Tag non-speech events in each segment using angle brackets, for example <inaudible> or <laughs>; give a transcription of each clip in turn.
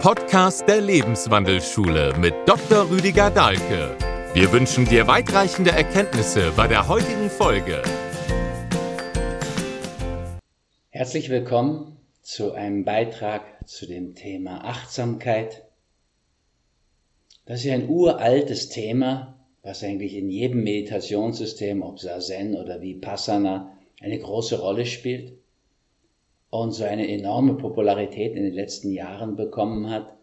Podcast der Lebenswandelschule mit Dr. Rüdiger Dahlke. Wir wünschen dir weitreichende Erkenntnisse bei der heutigen Folge. Herzlich willkommen zu einem Beitrag zu dem Thema Achtsamkeit. Das ist ein uraltes Thema, was eigentlich in jedem Meditationssystem, ob Sazen oder Vipassana, eine große Rolle spielt und so eine enorme Popularität in den letzten Jahren bekommen hat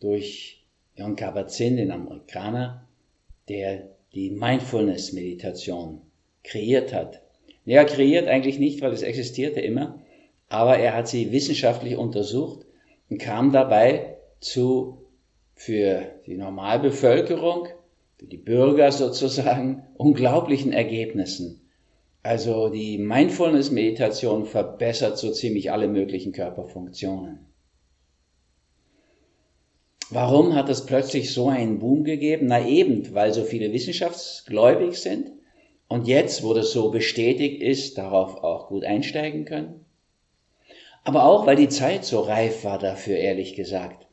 durch Jon Kabat-Zinn, den Amerikaner, der die Mindfulness-Meditation kreiert hat. Er kreiert eigentlich nicht, weil es existierte immer, aber er hat sie wissenschaftlich untersucht und kam dabei zu für die Normalbevölkerung, für die Bürger sozusagen, <laughs> unglaublichen Ergebnissen. Also die Mindfulness-Meditation verbessert so ziemlich alle möglichen Körperfunktionen. Warum hat es plötzlich so einen Boom gegeben? Na eben, weil so viele wissenschaftsgläubig sind und jetzt, wo das so bestätigt ist, darauf auch gut einsteigen können. Aber auch, weil die Zeit so reif war dafür, ehrlich gesagt.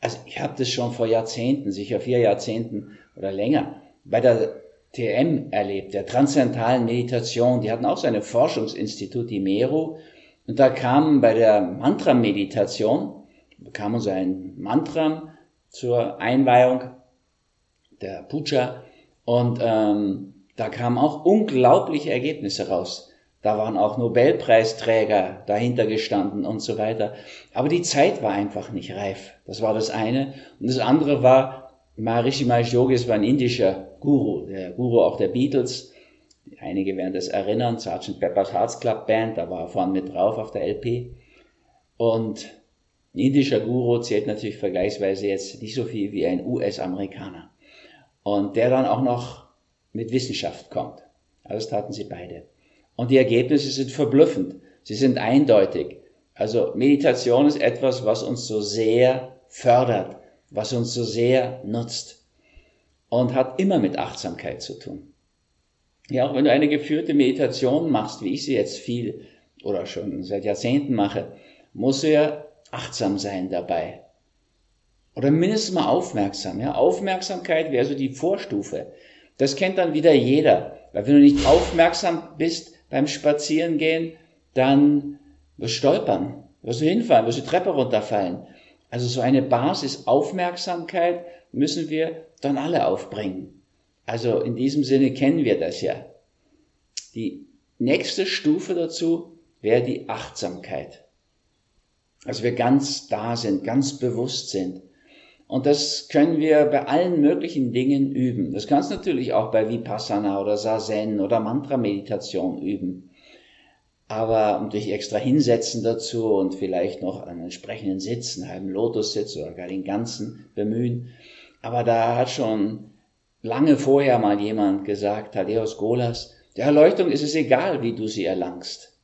Also ich habe das schon vor Jahrzehnten, sicher vier Jahrzehnten oder länger, bei der TM erlebt, der transzendentalen Meditation. Die hatten auch so ein Forschungsinstitut, die Meru. Und da kamen bei der Mantra-Meditation, bekamen so ein Mantra zur Einweihung der Puja. Und ähm, da kamen auch unglaubliche Ergebnisse raus. Da waren auch Nobelpreisträger dahinter gestanden und so weiter. Aber die Zeit war einfach nicht reif. Das war das eine. Und das andere war, Maharishi Mahesh Yogis war ein indischer Guru, der Guru auch der Beatles. Einige werden das erinnern, Sgt. Pepper's Hearts Club Band, da war er vorne mit drauf auf der LP. Und ein indischer Guru zählt natürlich vergleichsweise jetzt nicht so viel wie ein US-Amerikaner. Und der dann auch noch mit Wissenschaft kommt. Also das taten sie beide. Und die Ergebnisse sind verblüffend. Sie sind eindeutig. Also Meditation ist etwas, was uns so sehr fördert was uns so sehr nutzt und hat immer mit Achtsamkeit zu tun. Ja, auch wenn du eine geführte Meditation machst, wie ich sie jetzt viel oder schon seit Jahrzehnten mache, musst du ja achtsam sein dabei. Oder mindestens mal aufmerksam. Ja, Aufmerksamkeit wäre so die Vorstufe. Das kennt dann wieder jeder. Weil wenn du nicht aufmerksam bist beim Spazierengehen, dann wirst du stolpern, wirst du hinfallen, wirst du Treppe runterfallen. Also so eine Basis Aufmerksamkeit müssen wir dann alle aufbringen. Also in diesem Sinne kennen wir das ja. Die nächste Stufe dazu wäre die Achtsamkeit. Also wir ganz da sind, ganz bewusst sind. Und das können wir bei allen möglichen Dingen üben. Das kannst du natürlich auch bei Vipassana oder Sazen oder Mantra-Meditation üben aber natürlich extra hinsetzen dazu und vielleicht noch einen entsprechenden Sitz, einen halben Lotussitz oder gar den ganzen bemühen. Aber da hat schon lange vorher mal jemand gesagt, Thaddeus Golas, der Erleuchtung ist es egal, wie du sie erlangst.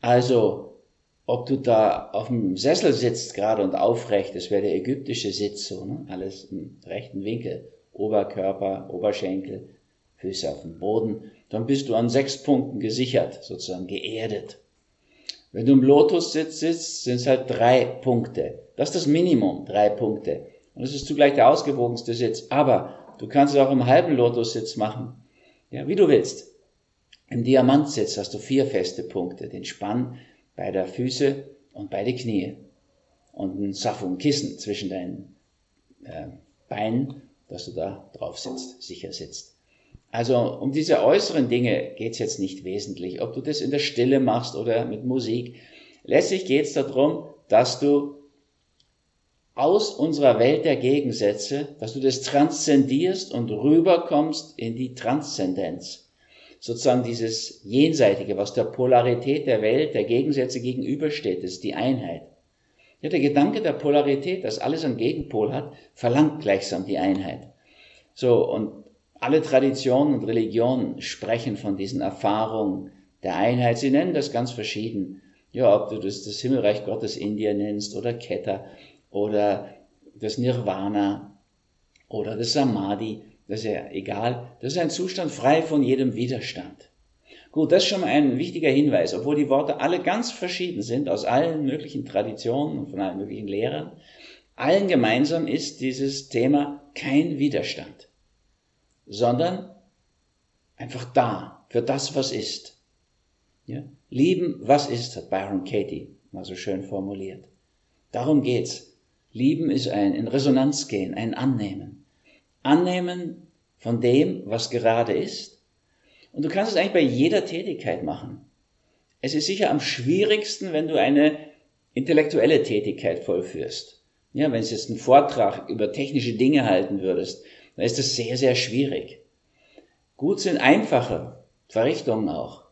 Also, ob du da auf dem Sessel sitzt gerade und aufrecht, das wäre der ägyptische Sitz, so, ne? alles im rechten Winkel, Oberkörper, Oberschenkel, Füße auf dem Boden, dann bist du an sechs Punkten gesichert, sozusagen geerdet. Wenn du im Lotus sitzt, sitzt sind es halt drei Punkte. Das ist das Minimum, drei Punkte. Und das ist zugleich der ausgewogenste Sitz. Aber du kannst es auch im halben Lotussitz machen. Ja, wie du willst. Im Diamantsitz hast du vier feste Punkte. Den Spann beider Füße und beide Knie. Und ein Safu, ein Kissen zwischen deinen äh, Beinen, dass du da drauf sitzt, sicher sitzt. Also um diese äußeren Dinge geht's jetzt nicht wesentlich, ob du das in der Stille machst oder mit Musik. Letztlich geht's darum, dass du aus unserer Welt der Gegensätze, dass du das transzendierst und rüberkommst in die Transzendenz. Sozusagen dieses Jenseitige, was der Polarität der Welt, der Gegensätze gegenübersteht, ist die Einheit. Ja, der Gedanke der Polarität, dass alles einen Gegenpol hat, verlangt gleichsam die Einheit. So, und alle Traditionen und Religionen sprechen von diesen Erfahrungen der Einheit. Sie nennen das ganz verschieden. Ja, ob du das, das Himmelreich Gottes Indien nennst oder Ketta oder das Nirvana oder das Samadhi, das ist ja egal. Das ist ein Zustand frei von jedem Widerstand. Gut, das ist schon mal ein wichtiger Hinweis, obwohl die Worte alle ganz verschieden sind aus allen möglichen Traditionen und von allen möglichen Lehrern. Allen gemeinsam ist dieses Thema kein Widerstand, sondern einfach da für das, was ist. Ja? Lieben, was ist, hat Byron Katie mal so schön formuliert. Darum geht's. Lieben ist ein in Resonanz gehen, ein Annehmen. Annehmen von dem, was gerade ist. Und du kannst es eigentlich bei jeder Tätigkeit machen. Es ist sicher am schwierigsten, wenn du eine intellektuelle Tätigkeit vollführst. Ja, wenn du jetzt einen Vortrag über technische Dinge halten würdest, dann ist das sehr, sehr schwierig. Gut sind einfache Verrichtungen auch.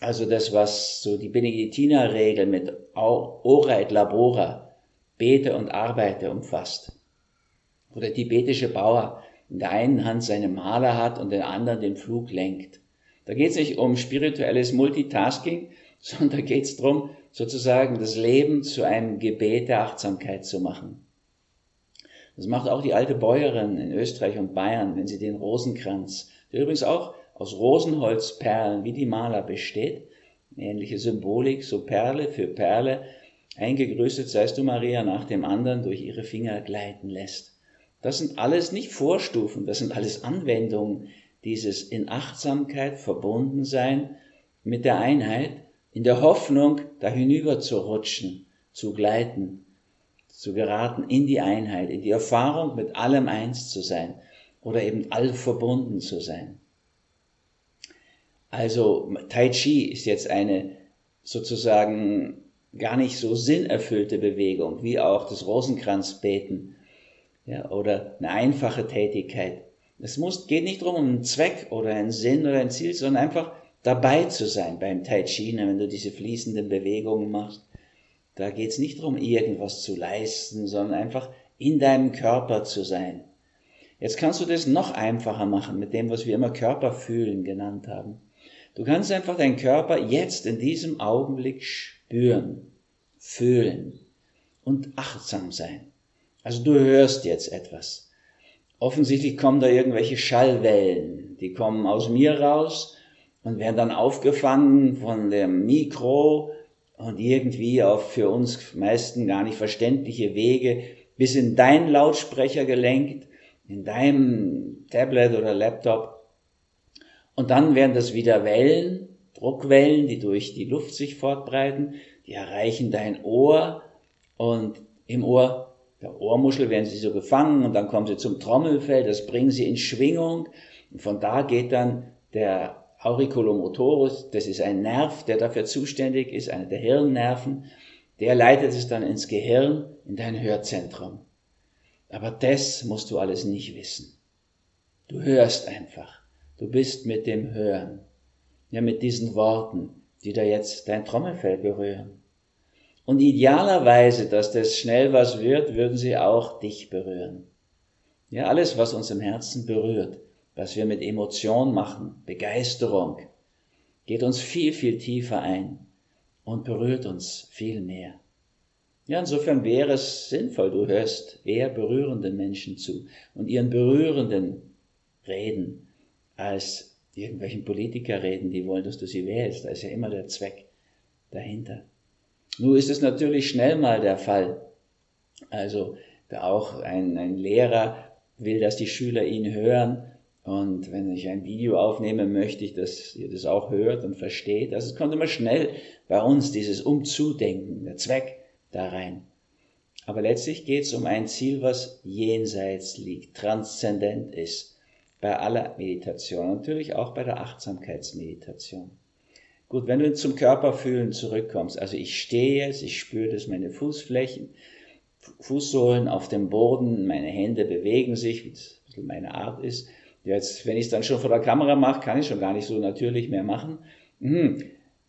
Also das, was so die Benediktinerregel mit Ora et Labora, bete und arbeite umfasst. Wo der tibetische Bauer in der einen Hand seine Maler hat und in der anderen den Flug lenkt. Da geht es nicht um spirituelles Multitasking, <laughs> sondern da geht es darum, sozusagen das Leben zu einem Gebet der Achtsamkeit zu machen. Das macht auch die alte Bäuerin in Österreich und Bayern, wenn sie den Rosenkranz, der übrigens auch aus Rosenholzperlen wie die Maler besteht, ähnliche Symbolik, so Perle für Perle, eingegrößet seist du Maria nach dem anderen durch ihre Finger gleiten lässt. Das sind alles nicht Vorstufen, das sind alles Anwendungen dieses in Achtsamkeit verbunden sein mit der Einheit, in der Hoffnung, da hinüber zu rutschen, zu gleiten, zu geraten in die Einheit, in die Erfahrung, mit allem eins zu sein oder eben all verbunden zu sein. Also Tai Chi ist jetzt eine sozusagen gar nicht so sinnerfüllte Bewegung, wie auch das Rosenkranzbeten ja, oder eine einfache Tätigkeit. Es muss, geht nicht darum, um einen Zweck oder einen Sinn oder ein Ziel, sondern einfach dabei zu sein beim Tai Chi, ne, wenn du diese fließenden Bewegungen machst. Da geht es nicht darum, irgendwas zu leisten, sondern einfach in deinem Körper zu sein. Jetzt kannst du das noch einfacher machen mit dem, was wir immer Körperfühlen genannt haben. Du kannst einfach deinen Körper jetzt in diesem Augenblick spüren, fühlen und achtsam sein. Also du hörst jetzt etwas. Offensichtlich kommen da irgendwelche Schallwellen, die kommen aus mir raus und werden dann aufgefangen von dem Mikro und irgendwie auf für uns meisten gar nicht verständliche Wege bis in deinen Lautsprecher gelenkt, in deinem Tablet oder Laptop. Und dann werden das wieder Wellen, Druckwellen, die durch die Luft sich fortbreiten, die erreichen dein Ohr und im Ohr der Ohrmuschel werden sie so gefangen und dann kommen sie zum Trommelfell, das bringen sie in Schwingung und von da geht dann der Auriculomotorus, das ist ein Nerv, der dafür zuständig ist, einer der Hirnnerven, der leitet es dann ins Gehirn, in dein Hörzentrum. Aber das musst du alles nicht wissen. Du hörst einfach. Du bist mit dem Hören. Ja, mit diesen Worten, die da jetzt dein Trommelfell berühren. Und idealerweise, dass das schnell was wird, würden sie auch dich berühren. Ja, alles, was uns im Herzen berührt, was wir mit Emotion machen, Begeisterung, geht uns viel, viel tiefer ein und berührt uns viel mehr. Ja, insofern wäre es sinnvoll, du hörst eher berührenden Menschen zu und ihren berührenden Reden als irgendwelchen Politiker reden, die wollen, dass du sie wählst. Da ist ja immer der Zweck dahinter. Nur ist es natürlich schnell mal der Fall. Also auch ein, ein Lehrer will, dass die Schüler ihn hören. Und wenn ich ein Video aufnehme, möchte ich, dass ihr das auch hört und versteht. Also es kommt immer schnell bei uns dieses Umzudenken, der Zweck da rein. Aber letztlich geht es um ein Ziel, was jenseits liegt, transzendent ist. Bei aller Meditation, natürlich auch bei der Achtsamkeitsmeditation. Gut, wenn du zum Körperfühlen zurückkommst, also ich stehe jetzt, ich spüre das, meine Fußflächen, Fußsohlen auf dem Boden, meine Hände bewegen sich, wie das meine Art ist. Jetzt, wenn ich es dann schon vor der Kamera mache, kann ich schon gar nicht so natürlich mehr machen. Mhm.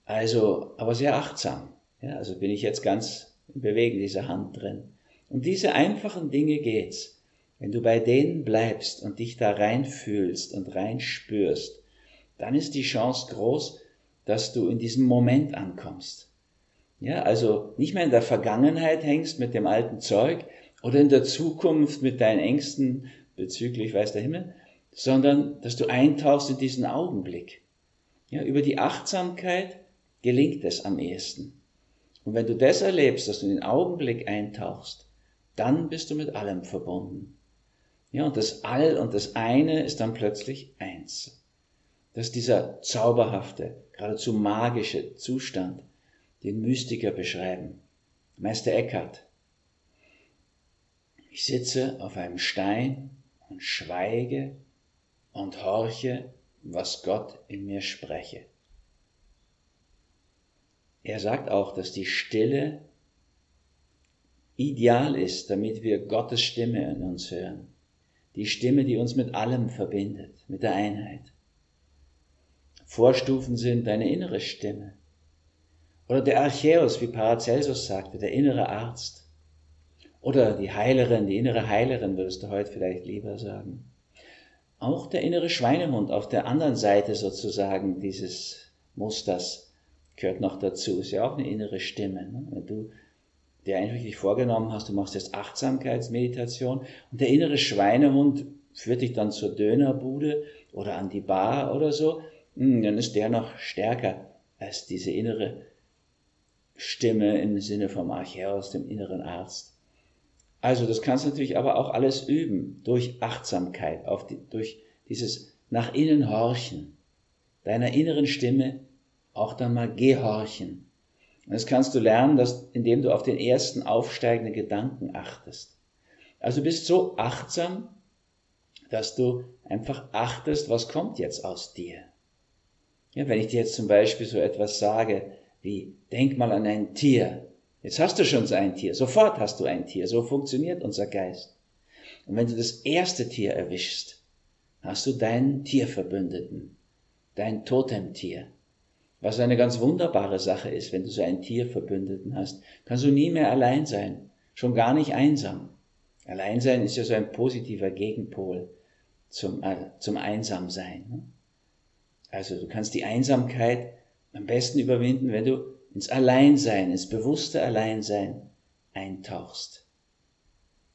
Also, aber sehr achtsam. Ja, also bin ich jetzt ganz im Bewegen dieser Hand drin. Um diese einfachen Dinge geht's. Wenn du bei denen bleibst und dich da reinfühlst und reinspürst, dann ist die Chance groß, dass du in diesem Moment ankommst. Ja, also nicht mehr in der Vergangenheit hängst mit dem alten Zeug oder in der Zukunft mit deinen Ängsten bezüglich weiß der Himmel, sondern dass du eintauchst in diesen Augenblick. Ja, über die Achtsamkeit gelingt es am ehesten. Und wenn du das erlebst, dass du in den Augenblick eintauchst, dann bist du mit allem verbunden. Ja, und das All und das eine ist dann plötzlich eins. Das ist dieser zauberhafte, geradezu magische Zustand, den Mystiker beschreiben. Meister Eckhart. Ich sitze auf einem Stein und schweige und horche, was Gott in mir spreche. Er sagt auch, dass die Stille ideal ist, damit wir Gottes Stimme in uns hören. Die Stimme, die uns mit allem verbindet, mit der Einheit. Vorstufen sind deine innere Stimme. Oder der Archäus, wie Paracelsus sagte, der innere Arzt. Oder die Heilerin, die innere Heilerin, würdest du heute vielleicht lieber sagen. Auch der innere Schweinehund auf der anderen Seite sozusagen dieses Musters gehört noch dazu. Ist ja auch eine innere Stimme. Ne? Wenn du dir eigentlich vorgenommen hast, du machst jetzt Achtsamkeitsmeditation und der innere Schweinehund führt dich dann zur Dönerbude oder an die Bar oder so, hm, dann ist der noch stärker als diese innere Stimme im Sinne vom Archäus, dem inneren Arzt. Also das kannst du natürlich aber auch alles üben durch Achtsamkeit, die, durch dieses nach innen horchen, deiner inneren Stimme auch dann mal gehorchen. Und das kannst du lernen, dass, indem du auf den ersten aufsteigenden Gedanken achtest. Also du bist so achtsam, dass du einfach achtest, was kommt jetzt aus dir. Ja, wenn ich dir jetzt zum Beispiel so etwas sage, wie, denk mal an ein Tier. Jetzt hast du schon so ein Tier. Sofort hast du ein Tier. So funktioniert unser Geist. Und wenn du das erste Tier erwischst, hast du deinen Tierverbündeten, dein Totemtier. Was eine ganz wunderbare Sache ist, wenn du so einen Tierverbündeten hast, kannst du nie mehr allein sein. Schon gar nicht einsam. Alleinsein ist ja so ein positiver Gegenpol zum, äh, zum Einsamsein. Ne? Also du kannst die Einsamkeit am besten überwinden, wenn du ins Alleinsein, ins bewusste Alleinsein eintauchst.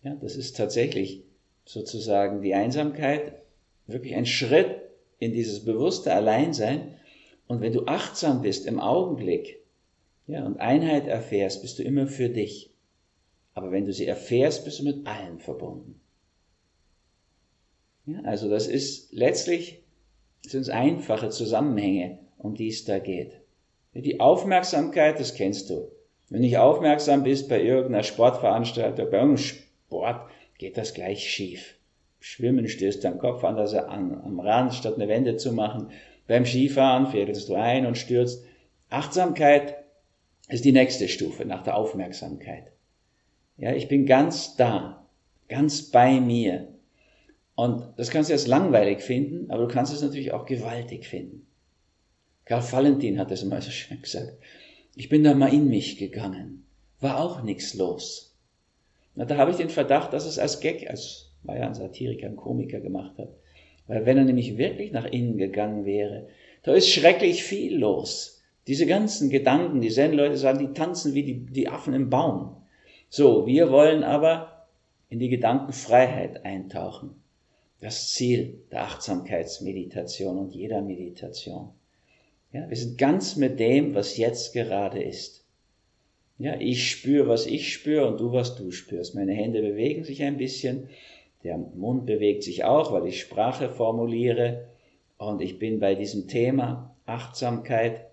Ja, das ist tatsächlich sozusagen die Einsamkeit, wirklich ein Schritt in dieses bewusste Alleinsein. Und wenn du achtsam bist im Augenblick, ja, und Einheit erfährst, bist du immer für dich. Aber wenn du sie erfährst, bist du mit allen verbunden. Ja, also das ist letztlich sind es einfache Zusammenhänge, um die es da geht. Die Aufmerksamkeit, das kennst du. Wenn du aufmerksam bist bei irgendeiner Sportveranstaltung, bei irgendeinem Sport, geht das gleich schief. Schwimmen stößt dein Kopf an, dass er an, am Rand, statt eine Wende zu machen. Beim Skifahren fädelst du ein und stürzt. Achtsamkeit ist die nächste Stufe nach der Aufmerksamkeit. Ja, ich bin ganz da, ganz bei mir. Und das kannst du jetzt langweilig finden, aber du kannst es natürlich auch gewaltig finden. Karl Valentin hat das immer so schön gesagt. Ich bin da mal in mich gegangen. War auch nichts los. Na, da habe ich den Verdacht, dass es als Gag, als war ja ein Satiriker, ein Komiker gemacht hat. Weil wenn er nämlich wirklich nach innen gegangen wäre, da ist schrecklich viel los. Diese ganzen Gedanken, die Zen-Leute sagen, die tanzen wie die, die Affen im Baum. So, wir wollen aber in die Gedankenfreiheit eintauchen. Das Ziel der Achtsamkeitsmeditation und jeder Meditation. Ja, wir sind ganz mit dem, was jetzt gerade ist. Ja, ich spüre, was ich spüre und du, was du spürst. Meine Hände bewegen sich ein bisschen, der Mund bewegt sich auch, weil ich Sprache formuliere und ich bin bei diesem Thema Achtsamkeit,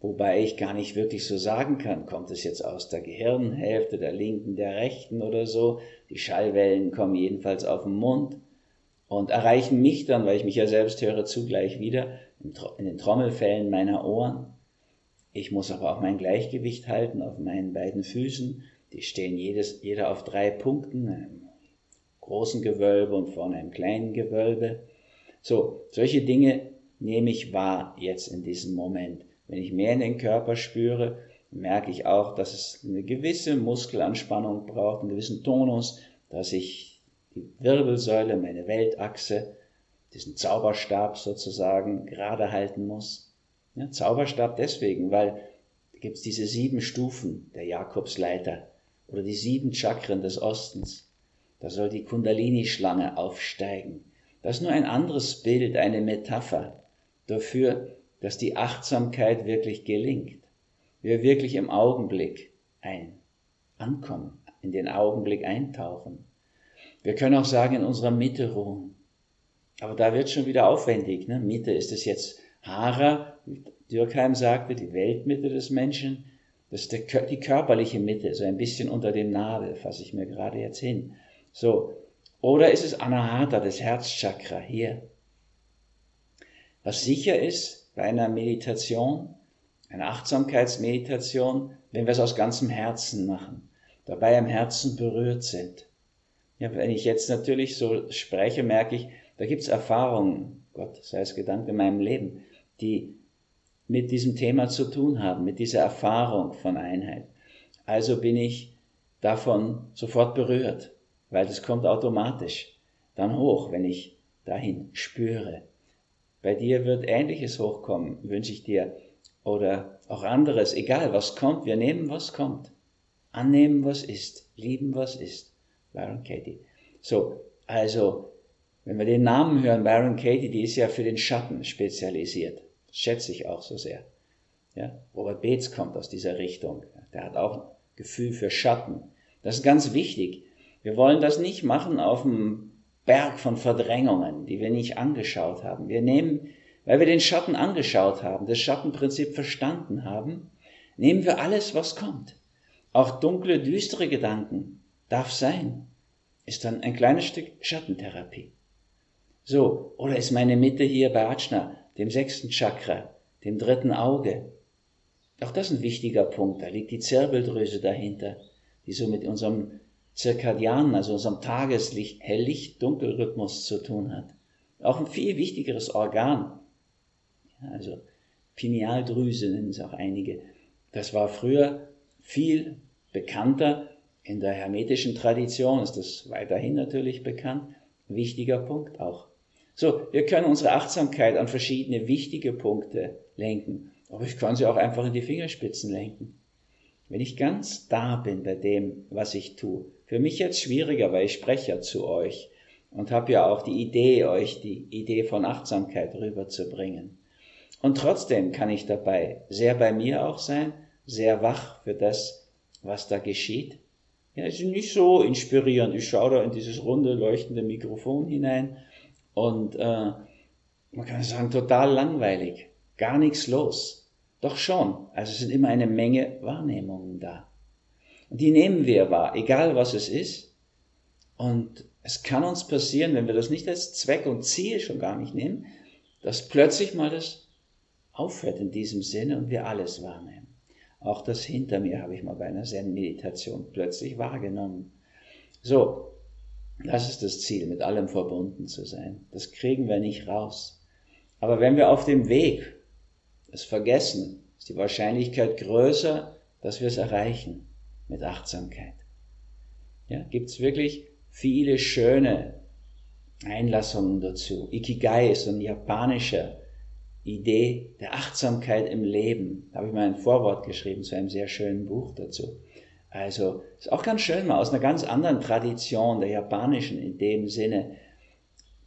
wobei ich gar nicht wirklich so sagen kann, kommt es jetzt aus der Gehirnhälfte, der linken, der rechten oder so. Die Schallwellen kommen jedenfalls auf den Mund und erreichen mich dann, weil ich mich ja selbst höre, zugleich wieder in den Trommelfällen meiner Ohren. Ich muss aber auch mein Gleichgewicht halten auf meinen beiden Füßen. Die stehen jedes, jeder auf drei Punkten, großen Gewölbe und vorne einem kleinen Gewölbe. So, solche Dinge nehme ich wahr jetzt in diesem Moment. Wenn ich mehr in den Körper spüre, merke ich auch, dass es eine gewisse Muskelanspannung braucht, einen gewissen Tonus, dass ich die Wirbelsäule, meine Weltachse diesen Zauberstab sozusagen gerade halten muss. Ja, Zauberstab deswegen, weil gibt es diese sieben Stufen der Jakobsleiter oder die sieben Chakren des Ostens. Da soll die Kundalini-Schlange aufsteigen. Das ist nur ein anderes Bild, eine Metapher dafür, dass die Achtsamkeit wirklich gelingt. Wir wirklich im Augenblick ein Ankommen, in den Augenblick eintauchen. Wir können auch sagen, in unserer Mitte ruhen. Aber da wird schon wieder aufwendig. Ne? Mitte ist es jetzt Hara, wie Dürkheim sagte, die Weltmitte des Menschen. Das ist die körperliche Mitte, so ein bisschen unter dem Nabel, fasse ich mir gerade jetzt hin. So. Oder ist es Anahata, das Herzchakra, hier. Was sicher ist bei einer Meditation, einer Achtsamkeitsmeditation, wenn wir es aus ganzem Herzen machen, dabei am Herzen berührt sind. Ja, wenn ich jetzt natürlich so spreche, merke ich, da gibt es Erfahrungen, Gott sei es Gedanke in meinem Leben, die mit diesem Thema zu tun haben, mit dieser Erfahrung von Einheit. Also bin ich davon sofort berührt, weil das kommt automatisch dann hoch, wenn ich dahin spüre. Bei dir wird Ähnliches hochkommen, wünsche ich dir, oder auch anderes, egal was kommt, wir nehmen, was kommt. Annehmen, was ist, lieben, was ist. Byron Katie. So, also, wenn wir den Namen hören, Byron Katie, die ist ja für den Schatten spezialisiert schätze ich auch so sehr. Ja, Robert Beetz kommt aus dieser Richtung. Der hat auch Gefühl für Schatten. Das ist ganz wichtig. Wir wollen das nicht machen auf einem Berg von Verdrängungen, die wir nicht angeschaut haben. Wir nehmen, weil wir den Schatten angeschaut haben, das Schattenprinzip verstanden haben, nehmen wir alles, was kommt. Auch dunkle, düstere Gedanken darf sein. Ist dann ein kleines Stück Schattentherapie. So, oder ist meine Mitte hier bei Ajna dem sechsten Chakra, dem dritten Auge. Auch das ist ein wichtiger Punkt. Da liegt die Zirbeldrüse dahinter, die so mit unserem zirkadianen, also unserem Tageslicht, Helllicht-Dunkelrhythmus zu tun hat. Auch ein viel wichtigeres Organ. Also Pinealdrüse nennen es auch einige. Das war früher viel bekannter. In der hermetischen Tradition ist das weiterhin natürlich bekannt. Wichtiger Punkt auch. So, wir können unsere Achtsamkeit an verschiedene wichtige Punkte lenken. Aber ich kann sie auch einfach in die Fingerspitzen lenken. Wenn ich ganz da bin bei dem, was ich tue. Für mich jetzt schwieriger, weil ich spreche ja zu euch und habe ja auch die Idee, euch die Idee von Achtsamkeit rüberzubringen. Und trotzdem kann ich dabei sehr bei mir auch sein, sehr wach für das, was da geschieht. Ja, es ist nicht so inspirierend. Ich schaue da in dieses runde, leuchtende Mikrofon hinein und äh, man kann sagen, total langweilig, gar nichts los. Doch schon, also es sind immer eine Menge Wahrnehmungen da. Die nehmen wir wahr, egal was es ist. Und es kann uns passieren, wenn wir das nicht als Zweck und Ziel schon gar nicht nehmen, dass plötzlich mal das aufhört in diesem Sinne und wir alles wahrnehmen. Auch das hinter mir habe ich mal bei einer Zen-Meditation plötzlich wahrgenommen. So, das ist das Ziel, mit allem verbunden zu sein. Das kriegen wir nicht raus. Aber wenn wir auf dem Weg es vergessen, ist die Wahrscheinlichkeit größer, dass wir es erreichen mit Achtsamkeit. Ja, Gibt es wirklich viele schöne Einlassungen dazu. Ikigai ist eine japanische Idee der Achtsamkeit im Leben. Da habe ich mal ein Vorwort geschrieben zu einem sehr schönen Buch dazu. Also ist auch ganz schön mal aus einer ganz anderen Tradition, der japanischen in dem Sinne,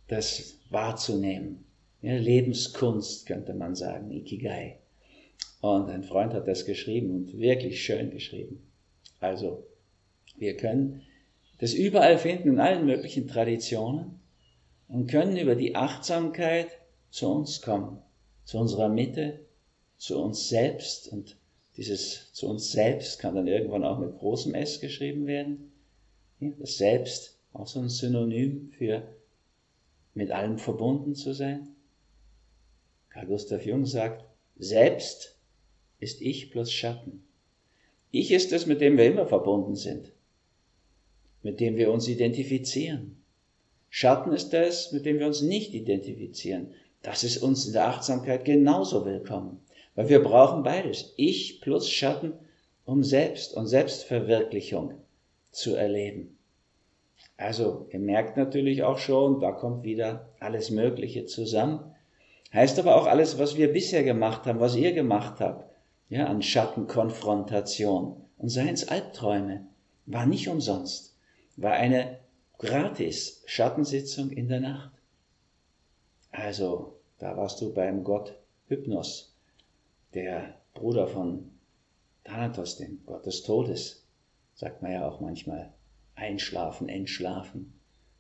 das wahrzunehmen. Ja, Lebenskunst könnte man sagen, Ikigai. Und ein Freund hat das geschrieben und wirklich schön geschrieben. Also wir können das überall finden in allen möglichen Traditionen und können über die Achtsamkeit zu uns kommen, zu unserer Mitte, zu uns selbst und dieses zu uns selbst kann dann irgendwann auch mit großem S geschrieben werden. Das Selbst, auch so ein Synonym für mit allem verbunden zu sein. Karl Gustav Jung sagt, Selbst ist Ich plus Schatten. Ich ist es, mit dem wir immer verbunden sind, mit dem wir uns identifizieren. Schatten ist es, mit dem wir uns nicht identifizieren. Das ist uns in der Achtsamkeit genauso willkommen. Weil wir brauchen beides. Ich plus Schatten, um Selbst und Selbstverwirklichung zu erleben. Also, ihr merkt natürlich auch schon, da kommt wieder alles Mögliche zusammen. Heißt aber auch alles, was wir bisher gemacht haben, was ihr gemacht habt, ja, an Schattenkonfrontation und seien es Albträume, war nicht umsonst, war eine gratis Schattensitzung in der Nacht. Also, da warst du beim Gott der Bruder von Thanatos, dem Gott des Todes, sagt man ja auch manchmal. Einschlafen, entschlafen.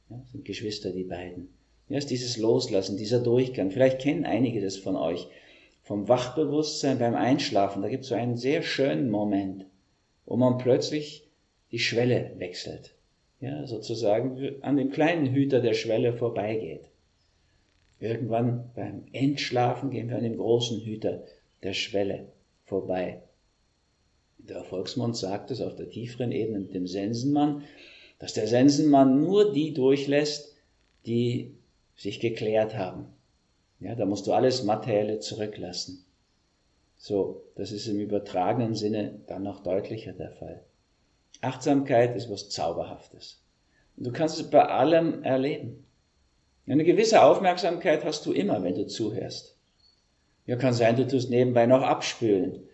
Ja, sind Geschwister, die beiden. Ja, ist dieses Loslassen, dieser Durchgang. Vielleicht kennen einige das von euch. Vom Wachbewusstsein beim Einschlafen, da gibt es so einen sehr schönen Moment, wo man plötzlich die Schwelle wechselt. Ja, sozusagen an dem kleinen Hüter der Schwelle vorbeigeht. Irgendwann beim Entschlafen gehen wir an dem großen Hüter der Schwelle vorbei. Der Volksmund sagt es auf der tieferen Ebene mit dem Sensenmann, dass der Sensenmann nur die durchlässt, die sich geklärt haben. Ja, da musst du alles Materielle zurücklassen. So, das ist im übertragenen Sinne dann noch deutlicher der Fall. Achtsamkeit ist was Zauberhaftes. Und du kannst es bei allem erleben. Eine gewisse Aufmerksamkeit hast du immer, wenn du zuhörst. Ja, kann sein, du tust nebenbei noch abspülen.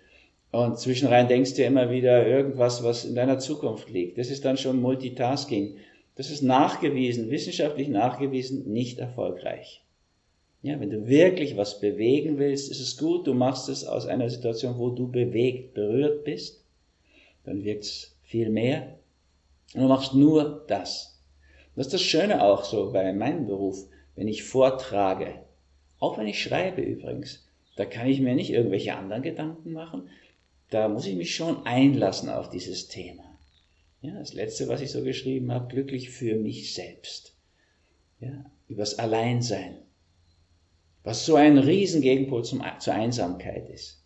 Und zwischenrein denkst dir immer wieder irgendwas, was in deiner Zukunft liegt. Das ist dann schon Multitasking. Das ist nachgewiesen, wissenschaftlich nachgewiesen, nicht erfolgreich. Ja, wenn du wirklich was bewegen willst, ist es gut, du machst es aus einer Situation, wo du bewegt, berührt bist. Dann wirkt es viel mehr. Und du machst nur das. Das ist das Schöne auch so bei meinem Beruf, wenn ich vortrage, auch wenn ich schreibe übrigens, da kann ich mir nicht irgendwelche anderen Gedanken machen, da muss ich mich schon einlassen auf dieses Thema. Ja, das letzte, was ich so geschrieben habe, glücklich für mich selbst. Ja, übers Alleinsein. Was so ein Riesengegenpol zum, zur Einsamkeit ist.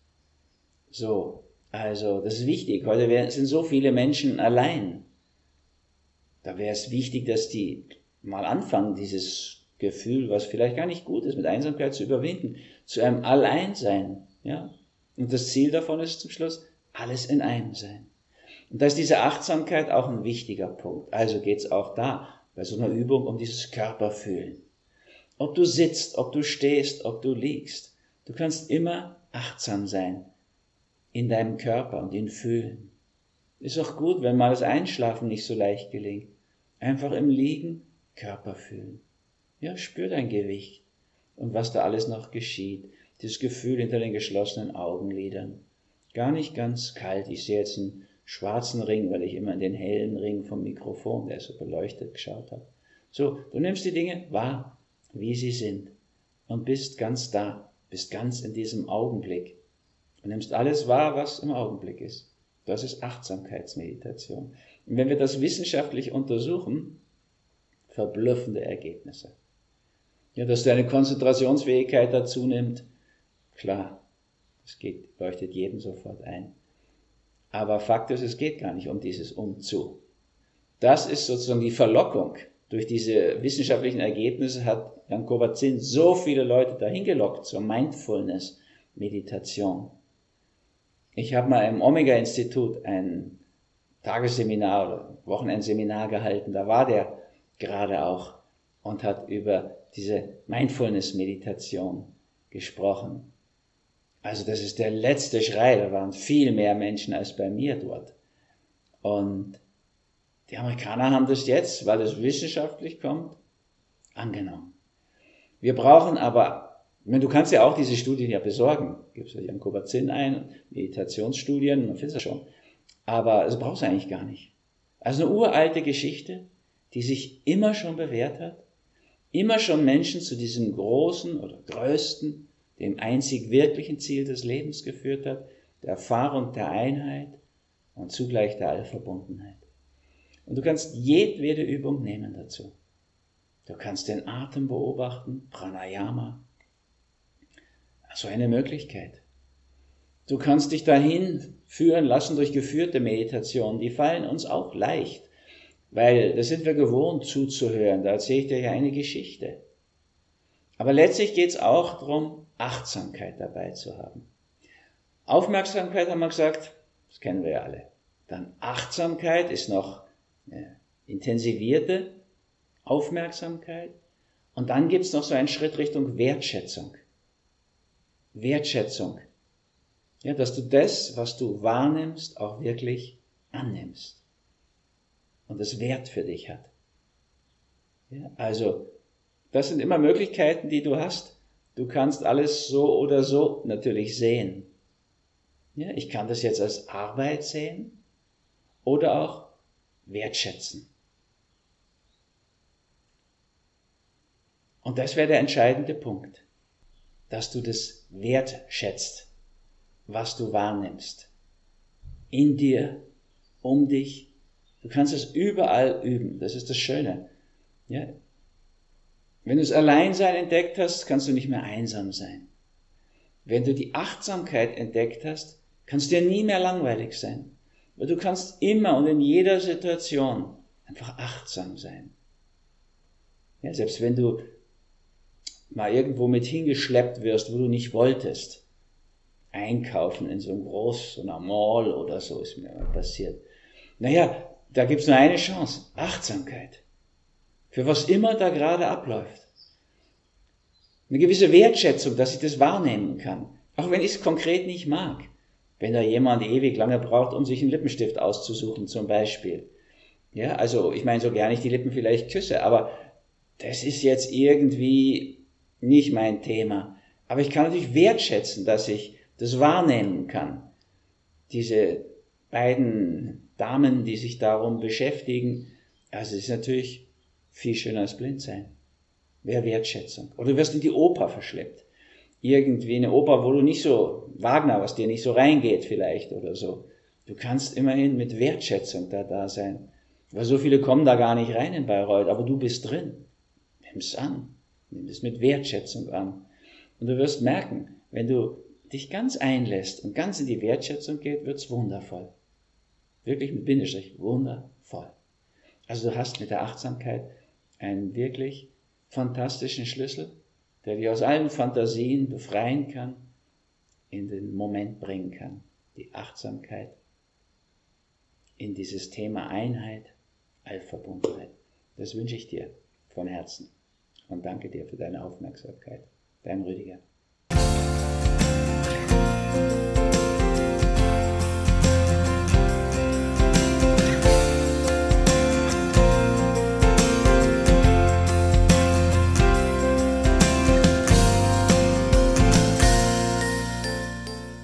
So, also, das ist wichtig. Heute sind so viele Menschen allein. Da wäre es wichtig, dass die mal anfangen, dieses Gefühl, was vielleicht gar nicht gut ist, mit Einsamkeit zu überwinden, zu einem Alleinsein. Ja? Und das Ziel davon ist zum Schluss, alles in einem sein. Und da ist diese Achtsamkeit auch ein wichtiger Punkt. Also geht es auch da bei so einer Übung um dieses Körperfühlen. Ob du sitzt, ob du stehst, ob du liegst, du kannst immer achtsam sein in deinem Körper und ihn fühlen. Ist auch gut, wenn mal das Einschlafen nicht so leicht gelingt. Einfach im Liegen Körper fühlen. Ja, spür dein Gewicht und was da alles noch geschieht. Dieses Gefühl hinter den geschlossenen Augenlidern. Gar nicht ganz kalt. Ich sehe jetzt einen schwarzen Ring, weil ich immer in den hellen Ring vom Mikrofon, der so beleuchtet, geschaut habe. So, du nimmst die Dinge wahr, wie sie sind und bist ganz da, bist ganz in diesem Augenblick und nimmst alles wahr, was im Augenblick ist. Das ist Achtsamkeitsmeditation. Und wenn wir das wissenschaftlich untersuchen, verblüffende Ergebnisse. Ja, dass deine Konzentrationsfähigkeit dazu nimmt, klar, das geht, leuchtet jedem sofort ein. Aber Fakt ist, es geht gar nicht um dieses Umzu. Das ist sozusagen die Verlockung. Durch diese wissenschaftlichen Ergebnisse hat Jan Kovatzin so viele Leute dahin gelockt zur Mindfulness-Meditation. Ich habe mal im Omega-Institut ein Tagesseminar oder Wochenendseminar gehalten. Da war der gerade auch und hat über diese Mindfulness-Meditation gesprochen. Also das ist der letzte Schrei. Da waren viel mehr Menschen als bei mir dort. Und die Amerikaner haben das jetzt, weil es wissenschaftlich kommt, angenommen. Wir brauchen aber meine, du kannst ja auch diese Studien ja besorgen. Gibst ja Jan Kovatzin ein, Meditationsstudien, man findet das schon. Aber das brauchst du eigentlich gar nicht. Also eine uralte Geschichte, die sich immer schon bewährt hat, immer schon Menschen zu diesem großen oder größten, dem einzig wirklichen Ziel des Lebens geführt hat, der Erfahrung der Einheit und zugleich der Allverbundenheit. Und du kannst jedwede Übung nehmen dazu. Du kannst den Atem beobachten, Pranayama, so eine Möglichkeit. Du kannst dich dahin führen lassen durch geführte Meditation. Die fallen uns auch leicht, weil da sind wir gewohnt zuzuhören. Da erzähle ich dir ja eine Geschichte. Aber letztlich geht es auch darum, Achtsamkeit dabei zu haben. Aufmerksamkeit haben wir gesagt, das kennen wir ja alle. Dann Achtsamkeit ist noch intensivierte Aufmerksamkeit. Und dann gibt es noch so einen Schritt Richtung Wertschätzung. Wertschätzung. Ja, dass du das, was du wahrnimmst, auch wirklich annimmst. Und es Wert für dich hat. Ja, also, das sind immer Möglichkeiten, die du hast. Du kannst alles so oder so natürlich sehen. Ja, ich kann das jetzt als Arbeit sehen oder auch wertschätzen. Und das wäre der entscheidende Punkt, dass du das wertschätzt, was du wahrnimmst. In dir, um dich. Du kannst es überall üben. Das ist das Schöne. Ja? Wenn du das Alleinsein entdeckt hast, kannst du nicht mehr einsam sein. Wenn du die Achtsamkeit entdeckt hast, kannst du dir nie mehr langweilig sein. Du kannst immer und in jeder Situation einfach achtsam sein. Ja, selbst wenn du mal irgendwo mit hingeschleppt wirst, wo du nicht wolltest. Einkaufen in so einem Groß, so einer Mall oder so ist mir passiert. Naja, da gibt's nur eine Chance. Achtsamkeit. Für was immer da gerade abläuft. Eine gewisse Wertschätzung, dass ich das wahrnehmen kann. Auch wenn ich es konkret nicht mag. Wenn da jemand ewig lange braucht, um sich einen Lippenstift auszusuchen, zum Beispiel. Ja, also ich meine, so gerne ich die Lippen vielleicht küsse, aber das ist jetzt irgendwie nicht mein Thema. Aber ich kann natürlich wertschätzen, dass ich das wahrnehmen kann. Diese beiden Damen, die sich darum beschäftigen, also es ist natürlich viel schöner als blind sein. Wer Wertschätzung. Oder du wirst in die Oper verschleppt. Irgendwie eine Oper, wo du nicht so, Wagner, was dir nicht so reingeht vielleicht oder so. Du kannst immerhin mit Wertschätzung da da sein. Weil so viele kommen da gar nicht rein in Bayreuth, aber du bist drin. Nimm's an. Nimm es mit Wertschätzung an. Und du wirst merken, wenn du dich ganz einlässt und ganz in die Wertschätzung geht, wird's wundervoll. Wirklich mit Bindestrich, wundervoll. Also du hast mit der Achtsamkeit einen wirklich fantastischen Schlüssel, der dich aus allen Fantasien befreien kann, in den Moment bringen kann. Die Achtsamkeit in dieses Thema Einheit, Allverbundenheit. Das wünsche ich dir von Herzen und danke dir für deine Aufmerksamkeit. Dein Rüdiger.